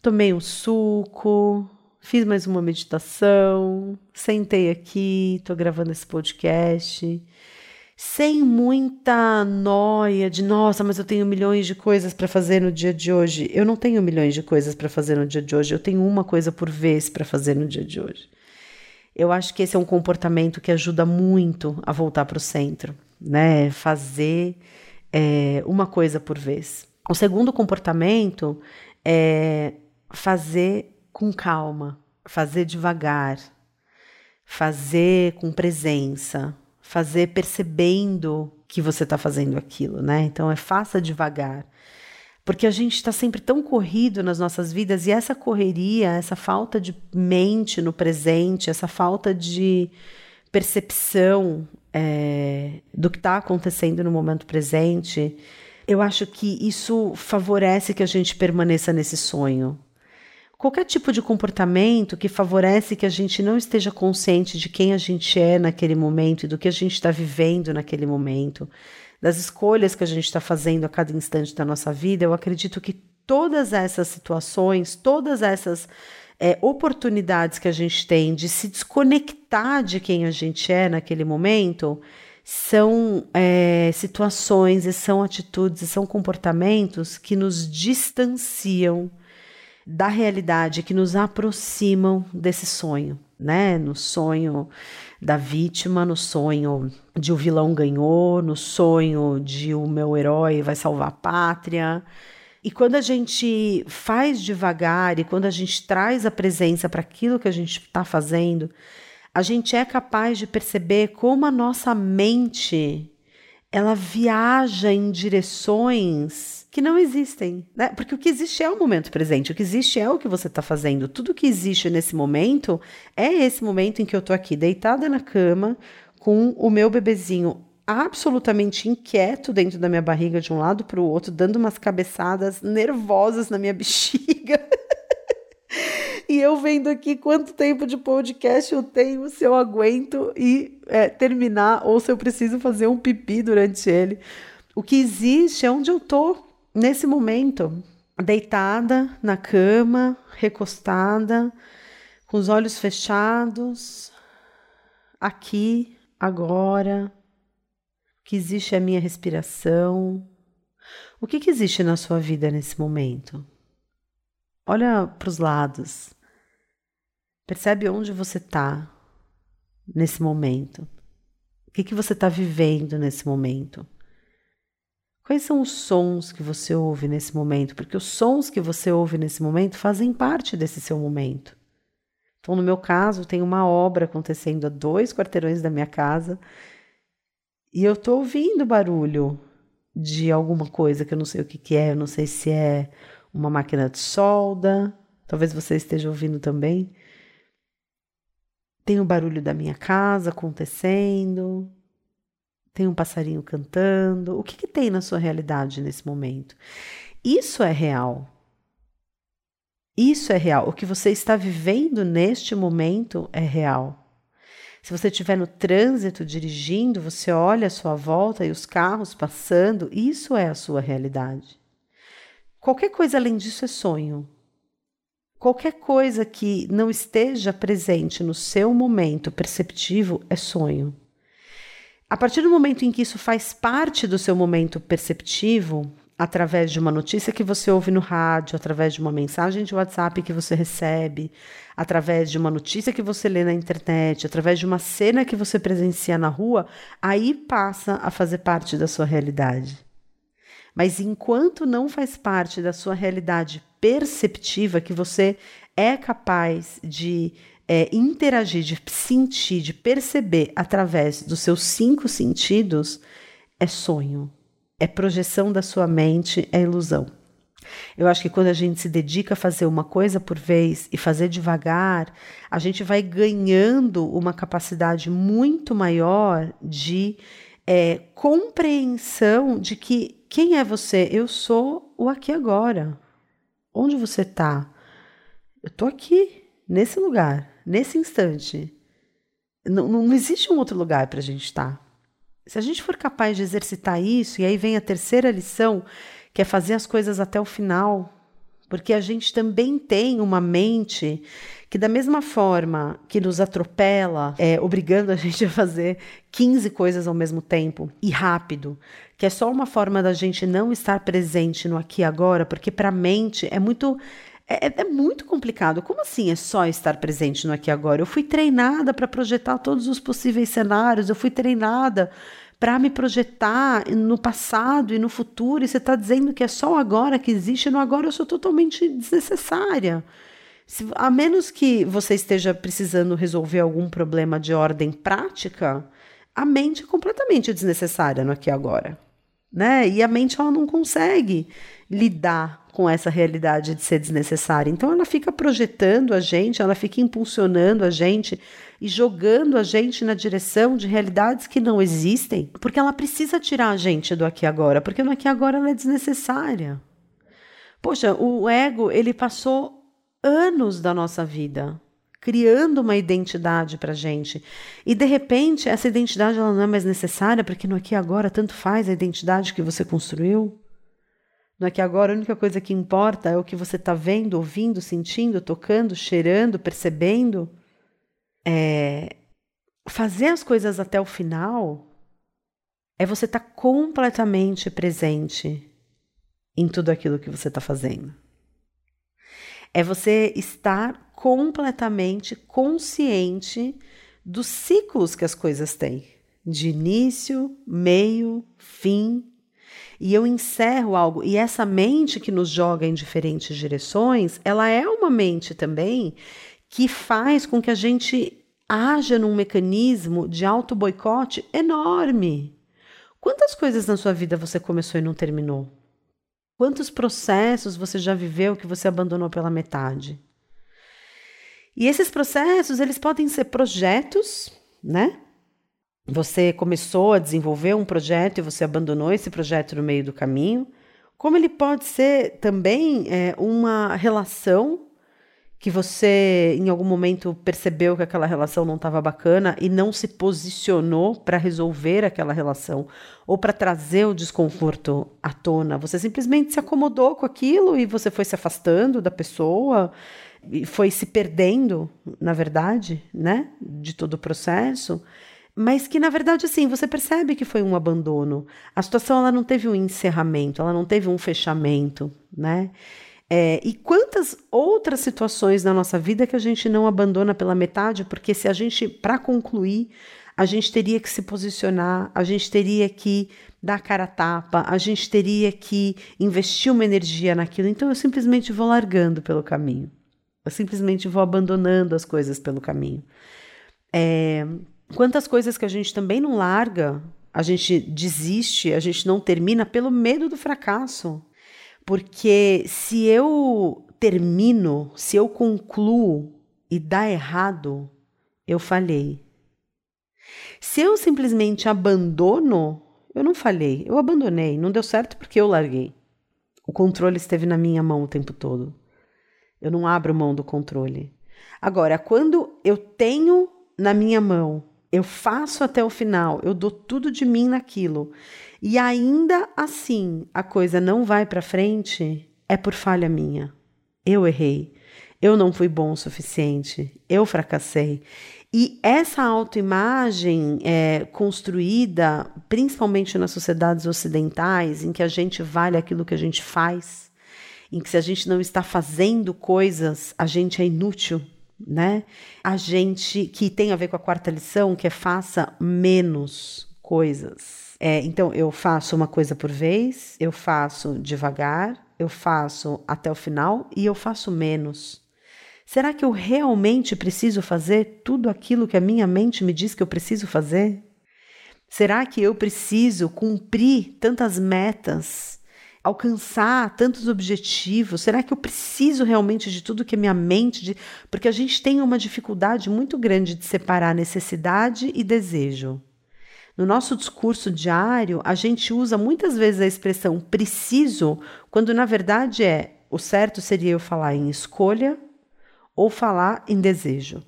S1: tomei um suco, fiz mais uma meditação, sentei aqui, estou gravando esse podcast sem muita noia de nossa, mas eu tenho milhões de coisas para fazer no dia de hoje. Eu não tenho milhões de coisas para fazer no dia de hoje, eu tenho uma coisa por vez para fazer no dia de hoje. Eu acho que esse é um comportamento que ajuda muito a voltar para o centro, né? Fazer é, uma coisa por vez. O segundo comportamento é fazer com calma, fazer devagar, fazer com presença, fazer percebendo que você está fazendo aquilo, né? Então é faça devagar. Porque a gente está sempre tão corrido nas nossas vidas e essa correria, essa falta de mente no presente, essa falta de percepção é, do que está acontecendo no momento presente, eu acho que isso favorece que a gente permaneça nesse sonho. Qualquer tipo de comportamento que favorece que a gente não esteja consciente de quem a gente é naquele momento e do que a gente está vivendo naquele momento, das escolhas que a gente está fazendo a cada instante da nossa vida, eu acredito que todas essas situações, todas essas é, oportunidades que a gente tem de se desconectar de quem a gente é naquele momento, são é, situações e são atitudes e são comportamentos que nos distanciam da realidade, que nos aproximam desse sonho, né? No sonho da vítima, no sonho de o vilão ganhou, no sonho de o meu herói vai salvar a pátria. E quando a gente faz devagar e quando a gente traz a presença para aquilo que a gente está fazendo, a gente é capaz de perceber como a nossa mente ela viaja em direções que não existem, né? Porque o que existe é o momento presente, o que existe é o que você está fazendo. Tudo que existe nesse momento é esse momento em que eu estou aqui deitada na cama com o meu bebezinho absolutamente inquieto dentro da minha barriga de um lado para o outro, dando umas cabeçadas nervosas na minha bexiga. e eu vendo aqui quanto tempo de podcast eu tenho, se eu aguento e é, terminar ou se eu preciso fazer um pipi durante ele. O que existe é onde eu tô nesse momento, deitada na cama, recostada, com os olhos fechados, aqui, agora, o que existe é a minha respiração. O que, que existe na sua vida nesse momento? Olha para os lados. Percebe onde você está nesse momento. O que, que você está vivendo nesse momento? Quais são os sons que você ouve nesse momento? Porque os sons que você ouve nesse momento fazem parte desse seu momento. Então, no meu caso, tem uma obra acontecendo a dois quarteirões da minha casa e eu estou ouvindo barulho de alguma coisa que eu não sei o que, que é, eu não sei se é uma máquina de solda, talvez você esteja ouvindo também. Tem o barulho da minha casa acontecendo, tem um passarinho cantando. O que, que tem na sua realidade nesse momento? Isso é real. Isso é real. O que você está vivendo neste momento é real. Se você estiver no trânsito dirigindo, você olha à sua volta e os carros passando, isso é a sua realidade. Qualquer coisa além disso é sonho. Qualquer coisa que não esteja presente no seu momento perceptivo é sonho. A partir do momento em que isso faz parte do seu momento perceptivo, através de uma notícia que você ouve no rádio, através de uma mensagem de WhatsApp que você recebe, através de uma notícia que você lê na internet, através de uma cena que você presencia na rua, aí passa a fazer parte da sua realidade. Mas enquanto não faz parte da sua realidade perceptiva, que você é capaz de é, interagir, de sentir, de perceber através dos seus cinco sentidos é sonho, é projeção da sua mente, é ilusão. Eu acho que quando a gente se dedica a fazer uma coisa por vez e fazer devagar, a gente vai ganhando uma capacidade muito maior de é, compreensão de que quem é você? Eu sou o aqui agora. Onde você está? Eu estou aqui, nesse lugar nesse instante. Não, não existe um outro lugar para a gente estar. Se a gente for capaz de exercitar isso, e aí vem a terceira lição, que é fazer as coisas até o final, porque a gente também tem uma mente que, da mesma forma que nos atropela, é, obrigando a gente a fazer 15 coisas ao mesmo tempo e rápido, que é só uma forma da gente não estar presente no aqui e agora, porque para a mente é muito é, é, é, muito complicado. Como assim é só estar presente no aqui e agora? Eu fui treinada para projetar todos os possíveis cenários, eu fui treinada para me projetar no passado e no futuro, e você está dizendo que é só agora que existe, no agora eu sou totalmente desnecessária. Se, a menos que você esteja precisando resolver algum problema de ordem prática, a mente é completamente desnecessária no aqui e agora. né? E a mente ela não consegue lidar com essa realidade de ser desnecessária. Então ela fica projetando a gente, ela fica impulsionando a gente e jogando a gente na direção de realidades que não existem, porque ela precisa tirar a gente do aqui agora, porque no aqui agora ela é desnecessária. Poxa, o ego, ele passou anos da nossa vida criando uma identidade para gente. E de repente, essa identidade ela não é mais necessária, porque no aqui agora tanto faz a identidade que você construiu. No aqui e agora a única coisa que importa é o que você está vendo, ouvindo, sentindo, tocando, cheirando, percebendo. É... Fazer as coisas até o final é você estar tá completamente presente em tudo aquilo que você está fazendo. É você estar completamente consciente dos ciclos que as coisas têm, de início, meio, fim. E eu encerro algo, e essa mente que nos joga em diferentes direções, ela é uma mente também que faz com que a gente haja num mecanismo de auto-boicote enorme. Quantas coisas na sua vida você começou e não terminou? Quantos processos você já viveu que você abandonou pela metade? E esses processos, eles podem ser projetos, né? Você começou a desenvolver um projeto e você abandonou esse projeto no meio do caminho. Como ele pode ser também é, uma relação que você em algum momento percebeu que aquela relação não estava bacana e não se posicionou para resolver aquela relação ou para trazer o desconforto à tona. Você simplesmente se acomodou com aquilo e você foi se afastando da pessoa e foi se perdendo, na verdade, né, de todo o processo. Mas que na verdade assim, você percebe que foi um abandono. A situação ela não teve um encerramento, ela não teve um fechamento, né? É, e quantas outras situações na nossa vida que a gente não abandona pela metade, porque se a gente, para concluir, a gente teria que se posicionar, a gente teria que dar cara a tapa, a gente teria que investir uma energia naquilo. Então eu simplesmente vou largando pelo caminho. Eu simplesmente vou abandonando as coisas pelo caminho. É, quantas coisas que a gente também não larga, a gente desiste, a gente não termina pelo medo do fracasso. Porque se eu termino, se eu concluo e dá errado, eu falhei. Se eu simplesmente abandono, eu não falhei, eu abandonei, não deu certo porque eu larguei. O controle esteve na minha mão o tempo todo. Eu não abro mão do controle. Agora, quando eu tenho na minha mão, eu faço até o final, eu dou tudo de mim naquilo e ainda assim a coisa não vai para frente, é por falha minha. Eu errei. Eu não fui bom o suficiente. Eu fracassei. E essa autoimagem é construída principalmente nas sociedades ocidentais, em que a gente vale aquilo que a gente faz, em que se a gente não está fazendo coisas, a gente é inútil, né? A gente que tem a ver com a quarta lição, que é faça menos coisas. É, então, eu faço uma coisa por vez, eu faço devagar, eu faço até o final e eu faço menos. Será que eu realmente preciso fazer tudo aquilo que a minha mente me diz que eu preciso fazer? Será que eu preciso cumprir tantas metas, alcançar tantos objetivos? Será que eu preciso realmente de tudo que a minha mente diz? Porque a gente tem uma dificuldade muito grande de separar necessidade e desejo. No nosso discurso diário, a gente usa muitas vezes a expressão preciso, quando na verdade é o certo seria eu falar em escolha ou falar em desejo.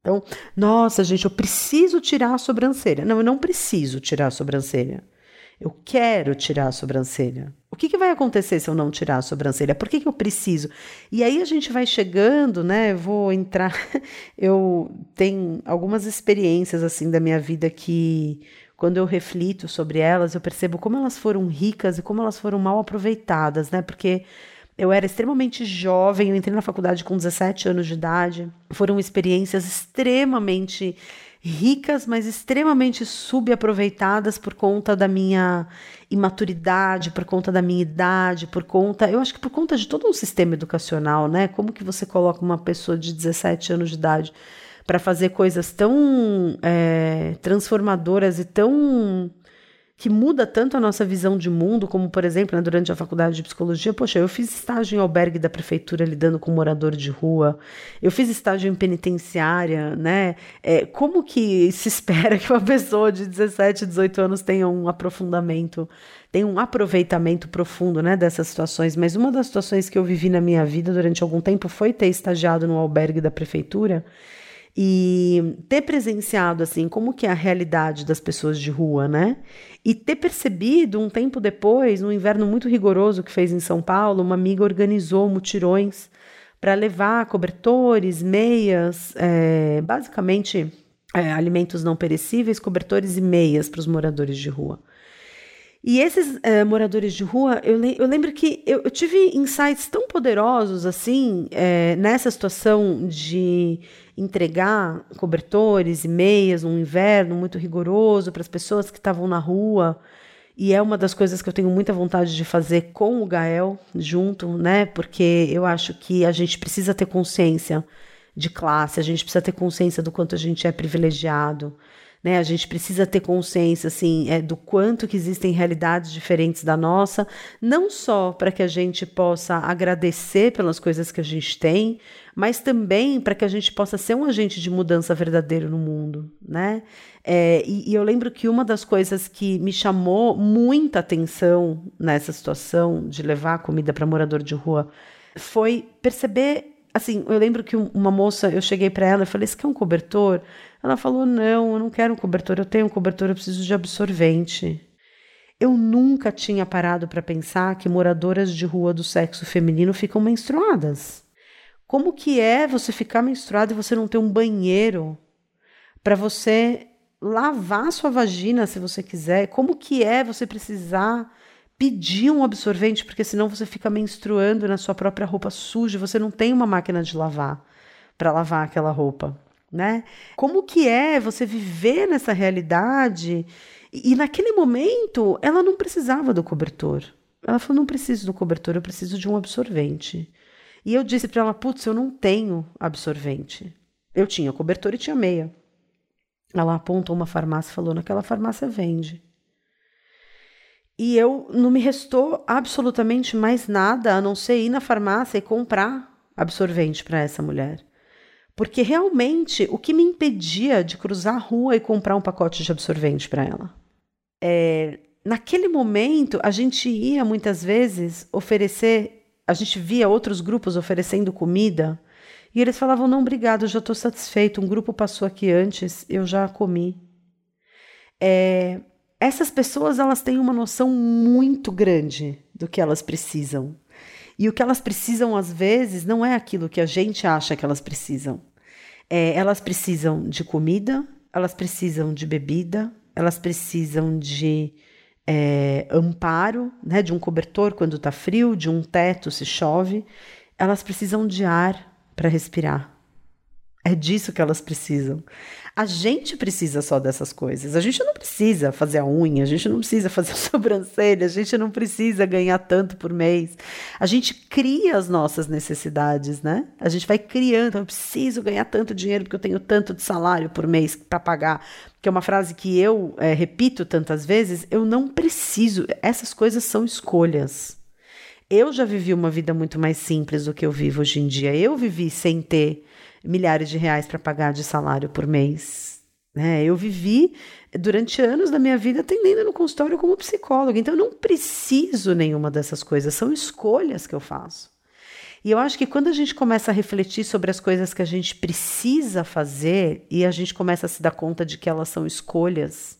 S1: Então, nossa, gente, eu preciso tirar a sobrancelha. Não, eu não preciso tirar a sobrancelha. Eu quero tirar a sobrancelha. O que, que vai acontecer se eu não tirar a sobrancelha? Por que, que eu preciso? E aí a gente vai chegando, né? vou entrar. Eu tenho algumas experiências assim da minha vida que, quando eu reflito sobre elas, eu percebo como elas foram ricas e como elas foram mal aproveitadas, né? Porque eu era extremamente jovem, eu entrei na faculdade com 17 anos de idade. Foram experiências extremamente ricas, mas extremamente subaproveitadas por conta da minha imaturidade, por conta da minha idade, por conta, eu acho que por conta de todo um sistema educacional, né? Como que você coloca uma pessoa de 17 anos de idade para fazer coisas tão é, transformadoras e tão que muda tanto a nossa visão de mundo, como, por exemplo, né, durante a faculdade de psicologia, poxa, eu fiz estágio em albergue da prefeitura lidando com morador de rua, eu fiz estágio em penitenciária, né? É, como que se espera que uma pessoa de 17, 18 anos tenha um aprofundamento, tenha um aproveitamento profundo, né, dessas situações? Mas uma das situações que eu vivi na minha vida durante algum tempo foi ter estagiado no albergue da prefeitura e ter presenciado assim como que é a realidade das pessoas de rua, né? E ter percebido um tempo depois, num inverno muito rigoroso que fez em São Paulo, uma amiga organizou mutirões para levar cobertores, meias, é, basicamente é, alimentos não perecíveis, cobertores e meias para os moradores de rua. E esses é, moradores de rua, eu, le eu lembro que eu, eu, tive insights tão poderosos assim, é, nessa situação de entregar cobertores e meias num inverno muito rigoroso para as pessoas que estavam na rua. E é uma das coisas que eu tenho muita vontade de fazer com o Gael junto, né? Porque eu acho que a gente precisa ter consciência de classe, a gente precisa ter consciência do quanto a gente é privilegiado. Né? A gente precisa ter consciência assim, é, do quanto que existem realidades diferentes da nossa, não só para que a gente possa agradecer pelas coisas que a gente tem, mas também para que a gente possa ser um agente de mudança verdadeiro no mundo, né? É, e, e eu lembro que uma das coisas que me chamou muita atenção nessa situação de levar comida para morador de rua foi perceber assim, eu lembro que uma moça, eu cheguei para ela e falei: "Você quer um cobertor?" Ela falou: Não, eu não quero um cobertor, eu tenho um cobertor, eu preciso de absorvente. Eu nunca tinha parado para pensar que moradoras de rua do sexo feminino ficam menstruadas. Como que é você ficar menstruada e você não ter um banheiro para você lavar sua vagina se você quiser? Como que é você precisar pedir um absorvente porque senão você fica menstruando na sua própria roupa suja, você não tem uma máquina de lavar para lavar aquela roupa né? Como que é você viver nessa realidade? E, e naquele momento, ela não precisava do cobertor. Ela falou: não preciso do cobertor, eu preciso de um absorvente. E eu disse para ela: putz, eu não tenho absorvente. Eu tinha cobertor e tinha meia. Ela apontou uma farmácia e falou: naquela farmácia vende. E eu não me restou absolutamente mais nada a não ser ir na farmácia e comprar absorvente para essa mulher. Porque realmente o que me impedia de cruzar a rua e comprar um pacote de absorvente para ela? É, naquele momento, a gente ia muitas vezes oferecer, a gente via outros grupos oferecendo comida e eles falavam: não, obrigado, eu já estou satisfeito. Um grupo passou aqui antes, eu já comi. É, essas pessoas elas têm uma noção muito grande do que elas precisam. E o que elas precisam, às vezes, não é aquilo que a gente acha que elas precisam. É, elas precisam de comida, elas precisam de bebida, elas precisam de é, amparo, né, de um cobertor quando está frio, de um teto se chove. Elas precisam de ar para respirar. É disso que elas precisam. A gente precisa só dessas coisas. A gente não precisa fazer a unha, a gente não precisa fazer a sobrancelha, a gente não precisa ganhar tanto por mês. A gente cria as nossas necessidades, né? A gente vai criando. Eu preciso ganhar tanto dinheiro porque eu tenho tanto de salário por mês para pagar. Que é uma frase que eu é, repito tantas vezes. Eu não preciso. Essas coisas são escolhas. Eu já vivi uma vida muito mais simples do que eu vivo hoje em dia. Eu vivi sem ter milhares de reais para pagar de salário por mês. Né? Eu vivi durante anos da minha vida atendendo no consultório como psicóloga, então eu não preciso nenhuma dessas coisas, são escolhas que eu faço. E eu acho que quando a gente começa a refletir sobre as coisas que a gente precisa fazer e a gente começa a se dar conta de que elas são escolhas,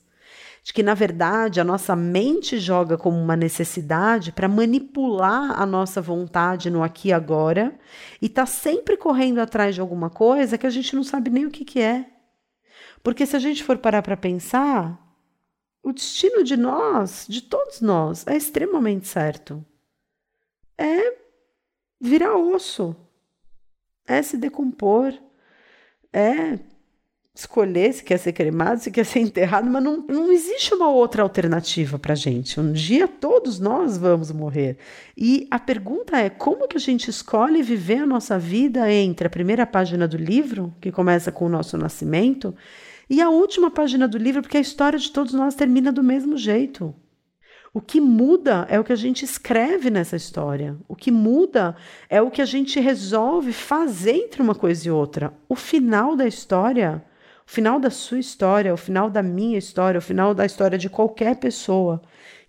S1: de que na verdade a nossa mente joga como uma necessidade para manipular a nossa vontade no aqui e agora e tá sempre correndo atrás de alguma coisa que a gente não sabe nem o que, que é. Porque se a gente for parar para pensar, o destino de nós, de todos nós, é extremamente certo. É virar osso, é se decompor, é escolher se quer ser cremado, se quer ser enterrado, mas não, não existe uma outra alternativa para gente. Um dia todos nós vamos morrer. E a pergunta é como que a gente escolhe viver a nossa vida entre a primeira página do livro, que começa com o nosso nascimento, E a última página do livro, porque a história de todos nós termina do mesmo jeito. O que muda é o que a gente escreve nessa história. O que muda é o que a gente resolve fazer entre uma coisa e outra. O final da história, o final da sua história, o final da minha história, o final da história de qualquer pessoa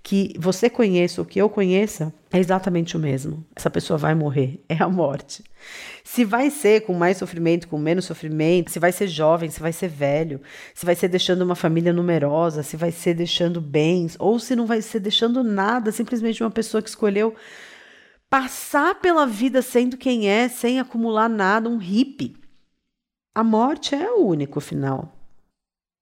S1: que você conheça ou que eu conheça, é exatamente o mesmo. Essa pessoa vai morrer, é a morte. Se vai ser com mais sofrimento, com menos sofrimento, se vai ser jovem, se vai ser velho, se vai ser deixando uma família numerosa, se vai ser deixando bens, ou se não vai ser deixando nada, simplesmente uma pessoa que escolheu passar pela vida sendo quem é, sem acumular nada, um hippie. A morte é o único final.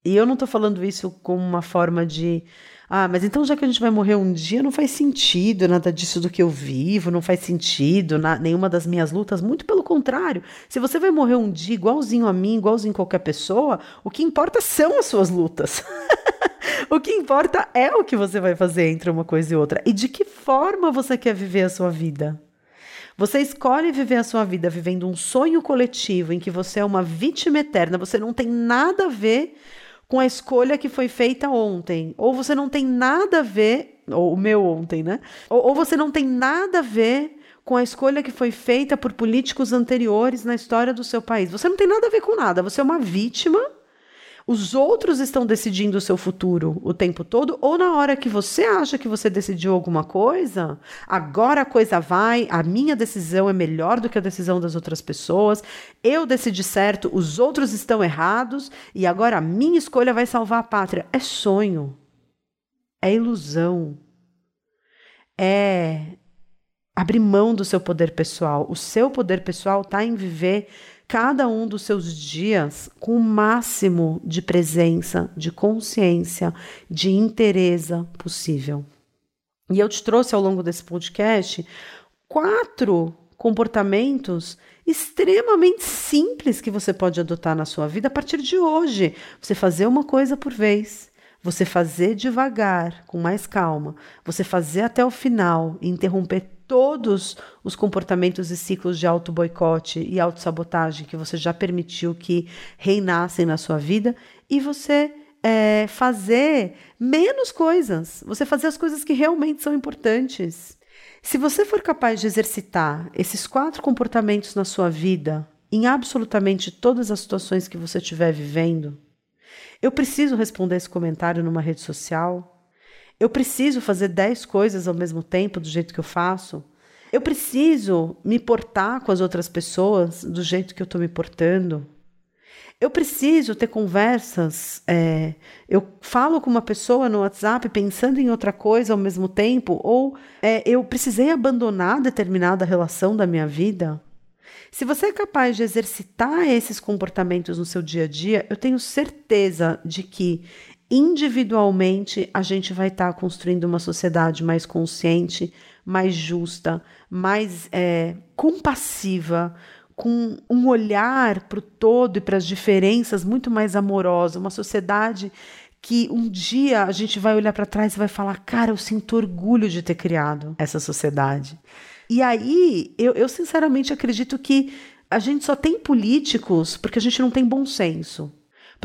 S1: E eu não estou falando isso como uma forma de ah, mas então já que a gente vai morrer um dia, não faz sentido nada disso do que eu vivo, não faz sentido na, nenhuma das minhas lutas. Muito pelo contrário. Se você vai morrer um dia igualzinho a mim, igualzinho a qualquer pessoa, o que importa são as suas lutas. o que importa é o que você vai fazer entre uma coisa e outra. E de que forma você quer viver a sua vida. Você escolhe viver a sua vida vivendo um sonho coletivo em que você é uma vítima eterna, você não tem nada a ver com a escolha que foi feita ontem. Ou você não tem nada a ver, ou o meu ontem, né? Ou, ou você não tem nada a ver com a escolha que foi feita por políticos anteriores na história do seu país. Você não tem nada a ver com nada, você é uma vítima os outros estão decidindo o seu futuro o tempo todo, ou na hora que você acha que você decidiu alguma coisa, agora a coisa vai, a minha decisão é melhor do que a decisão das outras pessoas, eu decidi certo, os outros estão errados, e agora a minha escolha vai salvar a pátria. É sonho, é ilusão, é abrir mão do seu poder pessoal. O seu poder pessoal está em viver cada um dos seus dias com o máximo de presença, de consciência, de interesse possível. E eu te trouxe ao longo desse podcast quatro comportamentos extremamente simples que você pode adotar na sua vida a partir de hoje. Você fazer uma coisa por vez, você fazer devagar, com mais calma, você fazer até o final interromper todos os comportamentos e ciclos de auto-boicote e autossabotagem que você já permitiu que reinassem na sua vida e você é, fazer menos coisas, você fazer as coisas que realmente são importantes. Se você for capaz de exercitar esses quatro comportamentos na sua vida, em absolutamente todas as situações que você estiver vivendo, eu preciso responder esse comentário numa rede social, eu preciso fazer dez coisas ao mesmo tempo, do jeito que eu faço. Eu preciso me portar com as outras pessoas do jeito que eu estou me portando. Eu preciso ter conversas. É, eu falo com uma pessoa no WhatsApp pensando em outra coisa ao mesmo tempo, ou é, eu precisei abandonar determinada relação da minha vida. Se você é capaz de exercitar esses comportamentos no seu dia a dia, eu tenho certeza de que individualmente a gente vai estar tá construindo uma sociedade mais consciente, mais justa, mais é, compassiva, com um olhar para o todo e para as diferenças muito mais amorosa, uma sociedade que um dia a gente vai olhar para trás e vai falar: cara, eu sinto orgulho de ter criado essa sociedade. E aí, eu, eu sinceramente acredito que a gente só tem políticos porque a gente não tem bom senso.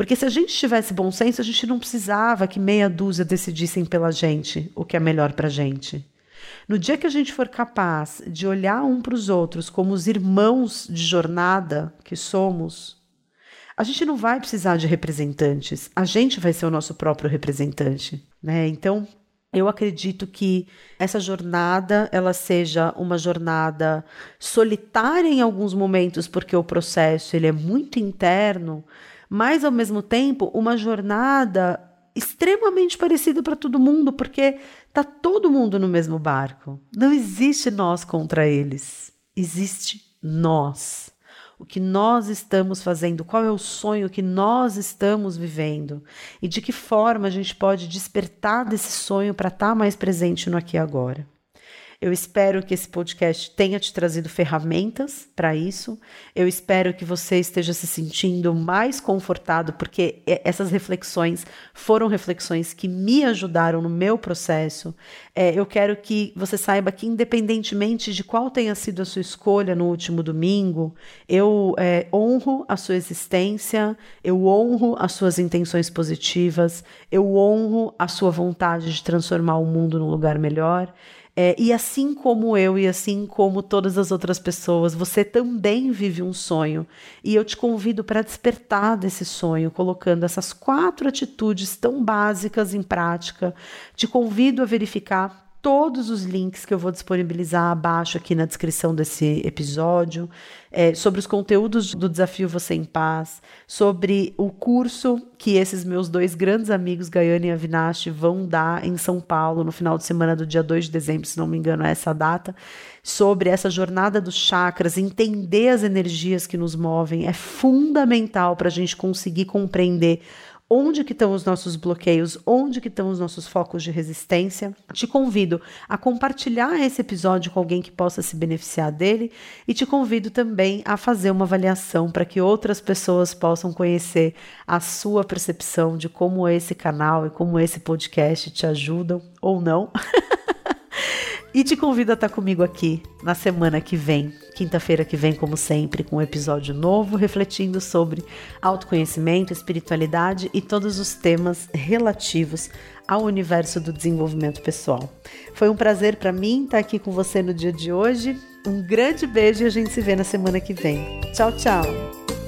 S1: Porque se a gente tivesse bom senso, a gente não precisava que meia dúzia decidissem pela gente o que é melhor para a gente. No dia que a gente for capaz de olhar um para os outros como os irmãos de jornada que somos, a gente não vai precisar de representantes, a gente vai ser o nosso próprio representante. Né? Então, eu acredito que essa jornada ela seja uma jornada solitária em alguns momentos, porque o processo ele é muito interno, mas ao mesmo tempo uma jornada extremamente parecida para todo mundo, porque tá todo mundo no mesmo barco. Não existe nós contra eles. Existe nós. O que nós estamos fazendo, qual é o sonho que nós estamos vivendo e de que forma a gente pode despertar desse sonho para estar tá mais presente no aqui e agora. Eu espero que esse podcast tenha te trazido ferramentas para isso. Eu espero que você esteja se sentindo mais confortado, porque essas reflexões foram reflexões que me ajudaram no meu processo. É, eu quero que você saiba que, independentemente de qual tenha sido a sua escolha no último domingo, eu é, honro a sua existência, eu honro as suas intenções positivas, eu honro a sua vontade de transformar o mundo num lugar melhor. É, e assim como eu e assim como todas as outras pessoas, você também vive um sonho. E eu te convido para despertar desse sonho, colocando essas quatro atitudes tão básicas em prática. Te convido a verificar todos os links que eu vou disponibilizar abaixo aqui na descrição desse episódio, é, sobre os conteúdos do Desafio Você em Paz, sobre o curso que esses meus dois grandes amigos, Gaiane e Avinash, vão dar em São Paulo no final de semana do dia 2 de dezembro, se não me engano, é essa data, sobre essa jornada dos chakras, entender as energias que nos movem, é fundamental para a gente conseguir compreender onde que estão os nossos bloqueios, onde que estão os nossos focos de resistência. Te convido a compartilhar esse episódio com alguém que possa se beneficiar dele e te convido também a fazer uma avaliação para que outras pessoas possam conhecer a sua percepção de como esse canal e como esse podcast te ajudam ou não. E te convido a estar comigo aqui na semana que vem, quinta-feira que vem, como sempre, com um episódio novo refletindo sobre autoconhecimento, espiritualidade e todos os temas relativos ao universo do desenvolvimento pessoal. Foi um prazer para mim estar aqui com você no dia de hoje. Um grande beijo e a gente se vê na semana que vem. Tchau, tchau!